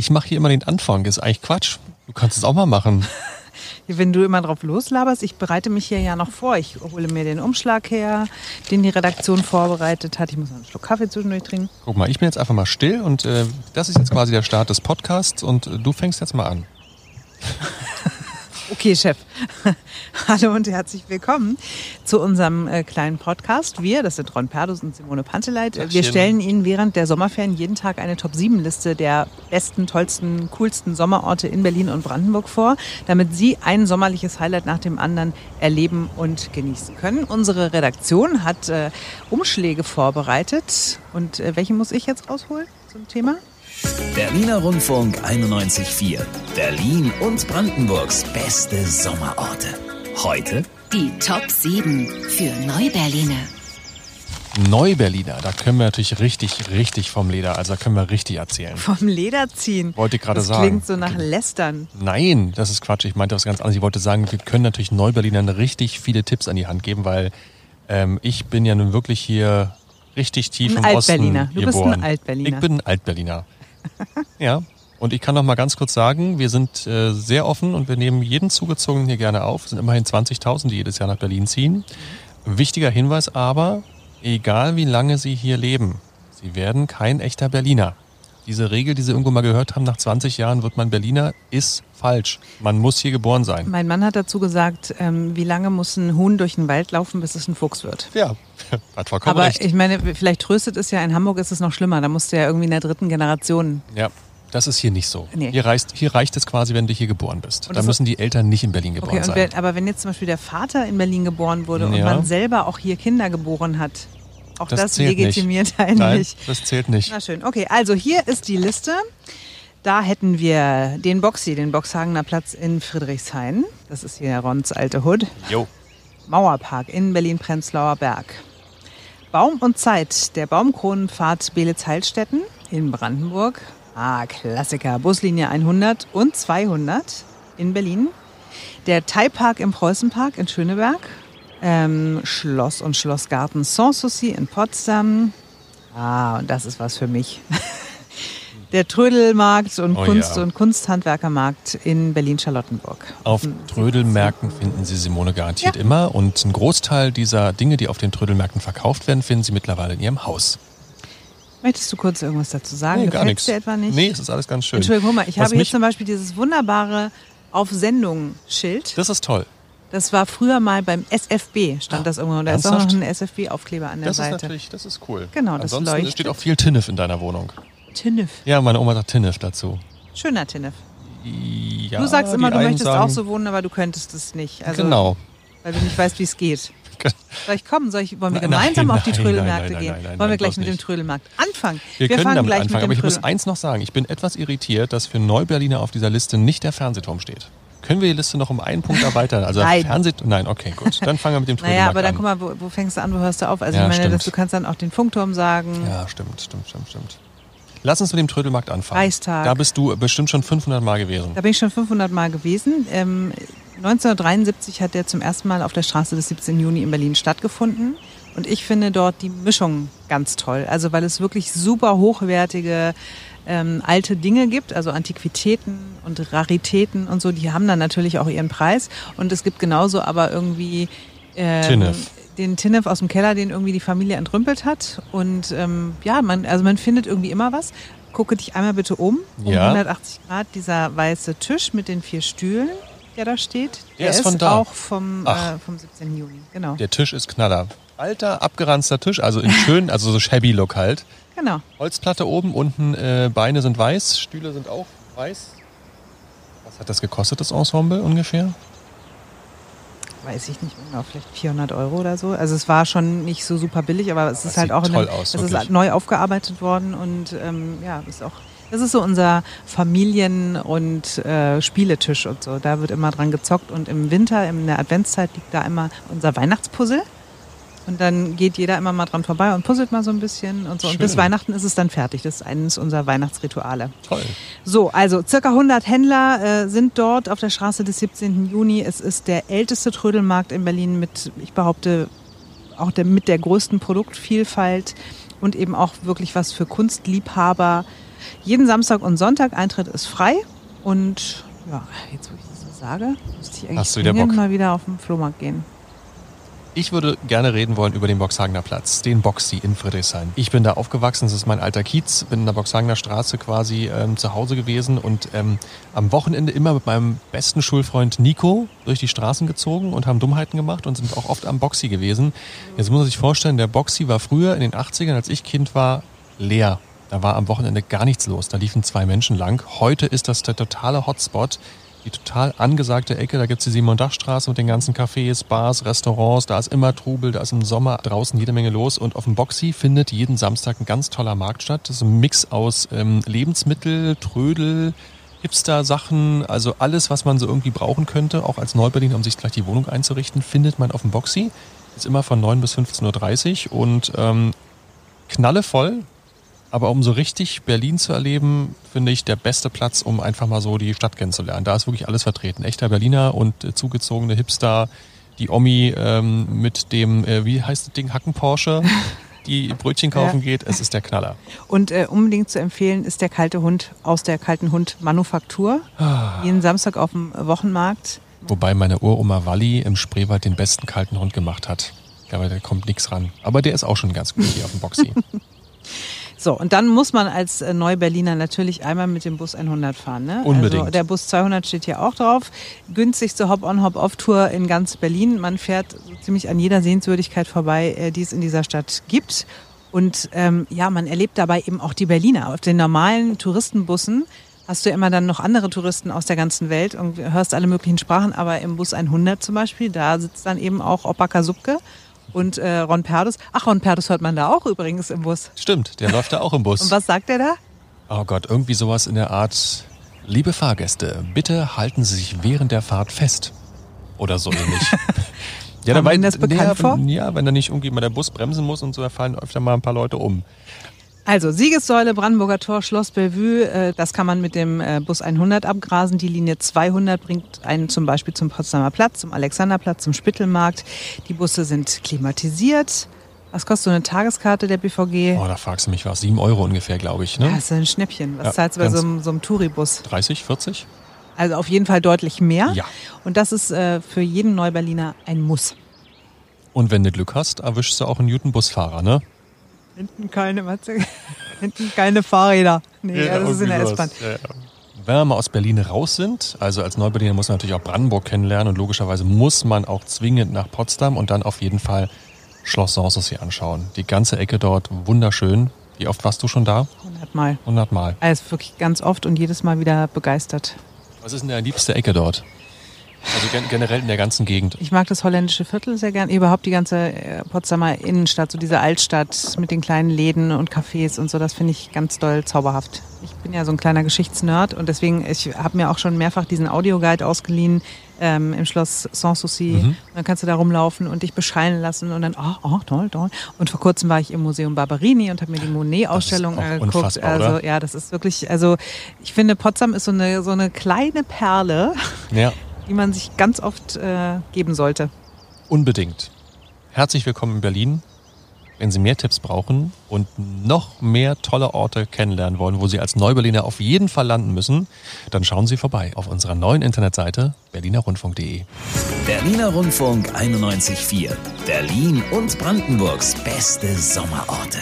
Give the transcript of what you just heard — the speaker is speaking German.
Ich mache hier immer den Anfang. Ist eigentlich Quatsch. Du kannst es auch mal machen. Wenn du immer drauf loslaberst, ich bereite mich hier ja noch vor. Ich hole mir den Umschlag her, den die Redaktion vorbereitet hat. Ich muss noch einen Schluck Kaffee zwischendurch trinken. Guck mal, ich bin jetzt einfach mal still und äh, das ist jetzt quasi der Start des Podcasts und äh, du fängst jetzt mal an. Okay, Chef. Hallo und herzlich willkommen zu unserem äh, kleinen Podcast. Wir, das sind Ron Perdus und Simone Panteleit, äh, wir stellen Ihnen während der Sommerferien jeden Tag eine Top-7-Liste der besten, tollsten, coolsten Sommerorte in Berlin und Brandenburg vor, damit Sie ein sommerliches Highlight nach dem anderen erleben und genießen können. Unsere Redaktion hat äh, Umschläge vorbereitet. Und äh, welche muss ich jetzt rausholen zum Thema? Berliner Rundfunk 91.4. Berlin und Brandenburgs beste Sommerorte. Heute die Top 7 für Neuberliner. Neuberliner, da können wir natürlich richtig, richtig vom Leder, also da können wir richtig erzählen. Vom Leder ziehen. Wollte ich gerade das sagen. klingt so nach Lästern. Nein, das ist Quatsch. Ich meinte was ganz anderes. Ich wollte sagen, wir können natürlich Neuberlinern richtig viele Tipps an die Hand geben, weil ähm, ich bin ja nun wirklich hier richtig tief Ein im Osten Altberliner. Du bist geboren. ein Altberliner. Ich bin ein Altberliner. ja. Und ich kann noch mal ganz kurz sagen, wir sind äh, sehr offen und wir nehmen jeden Zugezogenen hier gerne auf. Es sind immerhin 20.000, die jedes Jahr nach Berlin ziehen. Wichtiger Hinweis aber, egal wie lange Sie hier leben, Sie werden kein echter Berliner. Diese Regel, die Sie irgendwo mal gehört haben, nach 20 Jahren wird man Berliner, ist falsch. Man muss hier geboren sein. Mein Mann hat dazu gesagt, ähm, wie lange muss ein Huhn durch den Wald laufen, bis es ein Fuchs wird. Ja, hat vollkommen Aber recht. ich meine, vielleicht tröstet es ja, in Hamburg ist es noch schlimmer. Da musst du ja irgendwie in der dritten Generation. Ja, das ist hier nicht so. Nee. Hier, reicht, hier reicht es quasi, wenn du hier geboren bist. Und Da müssen die Eltern nicht in Berlin geboren Okay, und sein. wer, aber wenn jetzt zum Beispiel der Vater in Berlin geboren wurde und Ja. man selber auch hier Kinder geboren hat, auch das, Das legitimiert einen Nein, nicht. das zählt nicht. Na schön, okay, also hier ist die Liste. Da hätten wir den Boxy, den Boxhagener Platz in Friedrichshain. Das ist hier Rons alte Hood. Jo. Mauerpark in Berlin-Prenzlauer Berg. Baum und Zeit, der Baumkronenpfad Belitz-Heilstätten in Brandenburg. Ah, Klassiker, Buslinie 100 und 200 in Berlin. Der Thai-Park im Preußenpark in Schöneberg. Ähm, Schloss und Schlossgarten Sanssouci in Potsdam. Ah, und das ist was für mich. Der Trödelmarkt und Oh Kunst- ja. und Kunsthandwerkermarkt in Berlin-Charlottenburg. Auf Trödelmärkten finden Sie Simone garantiert immer und ein Großteil dieser Dinge, die auf den Trödelmärkten verkauft werden, finden Sie mittlerweile in Ihrem Haus. Möchtest du kurz irgendwas dazu sagen? Nee, gar nichts. dir etwa nicht? Nee, es ist alles ganz schön. Entschuldigung, guck mal, ich Was habe hier zum Beispiel dieses wunderbare Auf Sendung-Schild. Das ist toll. Das war früher mal beim SFB, stand das irgendwo. Da ist auch noch Ernsthaft? ein SFB-Aufkleber an der Das ist Seite. natürlich, das ist cool. Genau, das Ansonsten leuchtet. steht auch viel Tinnef in deiner Wohnung. Tinnef. Ja, meine Oma sagt Tinnef dazu. Schöner Tinnef. Ja, du sagst immer, du möchtest sagen, auch so wohnen, aber du könntest es nicht. Also, Genau. Weil du nicht weißt, wie es geht. Soll ich kommen? Soll ich, wollen wir Nein, gemeinsam nein, auf die nein, Trödelmärkte nein, nein, gehen? nein, nein, wollen wir gleich mit dem. Trödelmarkt anfangen? Wir, können fangen damit gleich anfangen, mit aber ich muss eins noch sagen. Ich bin etwas irritiert, dass für Neuberliner auf dieser Liste nicht der Fernsehturm steht. Können wir die Liste noch um einen Punkt erweitern? Also Nein. Fernseh Nein, okay, gut. Dann fangen wir mit dem Trödelmarkt Naja, aber dann an. guck mal, wo, wo fängst du an, wo hörst du auf? Also Ja, ich meine, stimmt. dass du kannst dann auch den Funkturm sagen. Ja, stimmt, stimmt, stimmt, stimmt. Lass uns mit dem Trödelmarkt anfangen. Reichstag. Da bist du bestimmt schon 500 Mal gewesen. Da bin ich schon 500 Mal gewesen. Ähm, 1973 hat der zum ersten Mal auf der Straße des 17. Juni in Berlin stattgefunden. Und ich finde dort die Mischung ganz toll. Also weil es wirklich super hochwertige ähm, alte Dinge gibt, also Antiquitäten und Raritäten und so, die haben dann natürlich auch ihren Preis. Und es gibt genauso aber irgendwie ähm, den Tinnef aus dem Keller, den irgendwie die Familie entrümpelt hat. Und ähm, ja, man, also man findet irgendwie immer was. Gucke dich einmal bitte um, um Ja. 180 Grad, dieser weiße Tisch mit den vier Stühlen, der da steht. Der ist von da. auch vom, äh, vom 17. Juni. Genau. Der Tisch ist Knaller. Alter, abgeranzter Tisch, also in schön, also so shabby Look halt. genau. Holzplatte oben, unten äh, Beine sind weiß, Stühle sind auch weiß. Was hat das gekostet, das Ensemble ungefähr? Weiß ich nicht genau, vielleicht 400 Euro oder so. Also es war schon nicht so super billig, aber es ist Das halt auch einem, aus, es ist wirklich. neu aufgearbeitet worden und ähm, ja, ist auch das ist so unser Familien- und äh, Spieletisch und so. Da wird immer dran gezockt und im Winter, in der Adventszeit liegt da immer unser Weihnachtspuzzle. Und dann geht jeder immer mal dran vorbei und puzzelt mal so ein bisschen und so. Und bis Schön. Weihnachten ist es dann fertig. Das ist eines unserer Weihnachtsrituale. Toll. So, also circa 100 Händler äh, sind dort auf der Straße des 17. Juni. Es ist der älteste Trödelmarkt in Berlin mit, ich behaupte, auch der, mit der größten Produktvielfalt und eben auch wirklich was für Kunstliebhaber. Jeden Samstag und Sonntag. Eintritt ist frei. Und ja, jetzt wo ich das so sage, müsste ich eigentlich Hast du wieder Bock? mal wieder auf den Flohmarkt gehen. Ich würde gerne reden wollen über den Boxhagener Platz, den Boxy in Friedrichshain. Ich bin da aufgewachsen, das ist mein alter Kiez, bin in der Boxhagener Straße quasi ähm, zu Hause gewesen und ähm, am Wochenende immer mit meinem besten Schulfreund Nico durch die Straßen gezogen und haben Dummheiten gemacht und sind auch oft am Boxy gewesen. Jetzt muss man sich vorstellen, der Boxy war früher in den 80ern, als ich Kind war, leer. Da war am Wochenende gar nichts los. Da liefen zwei Menschen lang. Heute ist das der totale Hotspot. Die total angesagte Ecke, da gibt's die Simon-Dach-Straße mit den ganzen Cafés, Bars, Restaurants, da ist immer Trubel, da ist im Sommer draußen jede Menge los. Und auf dem Boxy findet jeden Samstag ein ganz toller Markt statt. Das ist ein Mix aus ähm, Lebensmittel, Trödel, Hipster-Sachen, also alles, was man so irgendwie brauchen könnte, auch als Neuberliner, um sich gleich die Wohnung einzurichten, findet man auf dem Boxy. Ist immer von 9 bis 15.30 Uhr und ähm, knallevoll, aber um so richtig Berlin zu erleben, finde ich der beste Platz, um einfach mal so die Stadt kennenzulernen. Da ist wirklich alles vertreten. Echter Berliner und äh, zugezogene Hipster, die Omi ähm, mit dem, äh, wie heißt das Ding, Hacken Porsche, die Brötchen kaufen Ja. geht. Es ist der Knaller. Und äh, unbedingt zu empfehlen ist der kalte Hund aus der kalten Hund Manufaktur. Ah. Jeden Samstag auf dem Wochenmarkt. Wobei meine Uroma Walli im Spreewald den besten kalten Hund gemacht hat. Ja, aber da kommt nichts ran. Aber der ist auch schon ganz gut hier auf dem Boxy. So, und dann muss man als äh, Neuberliner natürlich einmal mit dem Bus 100 fahren. Ne? Unbedingt. Also der Bus 200 steht hier auch drauf. Günstigste Hop-on, Hop-off-Tour in ganz Berlin. Man fährt so ziemlich an jeder Sehenswürdigkeit vorbei, äh, die es in dieser Stadt gibt. Und ähm, ja, man erlebt dabei eben auch die Berliner. Auf den normalen Touristenbussen hast du immer dann noch andere Touristen aus der ganzen Welt und hörst alle möglichen Sprachen. Aber im Bus 100 zum Beispiel, da sitzt dann eben auch Opa Kasubke und äh, Ron Perdus. Ach, Ron Perdus hört man da auch übrigens im Bus. Stimmt, der läuft da auch im Bus. Und was sagt er da? Oh Gott, irgendwie sowas in der Art. Liebe Fahrgäste, bitte halten Sie sich während der Fahrt fest. Oder so ähnlich. ja, dabei- das bekannt ja, vor? Ja, wenn da nicht irgendwie mal der Bus bremsen muss und so, da fallen öfter mal ein paar Leute um. Also Siegessäule, Brandenburger Tor, Schloss Bellevue, äh, das kann man mit dem äh, Bus 100 abgrasen. Die Linie 200 bringt einen zum Beispiel zum Potsdamer Platz, zum Alexanderplatz, zum Spittelmarkt. Die Busse sind klimatisiert. Was kostet so eine Tageskarte der BVG? Oh, da fragst du mich was. Sieben Euro ungefähr, glaube ich. Ne? Ja, ist ein Schnäppchen. Was Ja, zahlst du bei so einem, so einem Touribus? 30, 40? Also auf jeden Fall deutlich mehr. Ja. Und das ist äh, für jeden Neuberliner ein Muss. Und wenn du Glück hast, erwischst du auch einen Newton-Busfahrer, ne? Hinten keine, Matze, hinten keine Fahrräder. Nee, ja, das ist in der S-Bahn. sowas. Ja, ja. Wenn wir mal aus Berlin raus sind, also als Neuberliner muss man natürlich auch Brandenburg kennenlernen und logischerweise muss man auch zwingend nach Potsdam und dann auf jeden Fall Schloss Sanssouci anschauen. Die ganze Ecke dort wunderschön. Wie oft warst du schon da? 100 Mal. 100 Mal. Also wirklich ganz oft und jedes Mal wieder begeistert. Was ist denn deine liebste Ecke dort? Also gen generell in der ganzen Gegend. Ich mag das holländische Viertel sehr gern. Überhaupt die ganze äh, Potsdamer Innenstadt, so diese Altstadt mit den kleinen Läden und Cafés und so, das finde ich ganz doll zauberhaft. Ich bin ja so ein kleiner Geschichtsnerd und deswegen, ich habe mir auch schon mehrfach diesen Audioguide ausgeliehen ähm, im Schloss Sanssouci. Mhm. Dann kannst du da rumlaufen und dich bescheinen lassen und dann, oh, oh, toll, toll. Und vor kurzem war ich im Museum Barberini und habe mir die Monet-Ausstellung angeguckt. unfassbar, Also oder? ja, das ist wirklich, also ich finde, Potsdam ist so eine, so eine kleine Perle, Ja, die man sich ganz oft äh, geben sollte. unbedingt. Herzlich willkommen in Berlin. Wenn Sie mehr Tipps brauchen und noch mehr tolle Orte kennenlernen wollen, wo Sie als Neuberliner auf jeden Fall landen müssen, dann schauen Sie vorbei auf unserer neuen Internetseite berlinerrundfunk.de. Berliner Rundfunk 91.4. Berlin und Brandenburgs beste Sommerorte.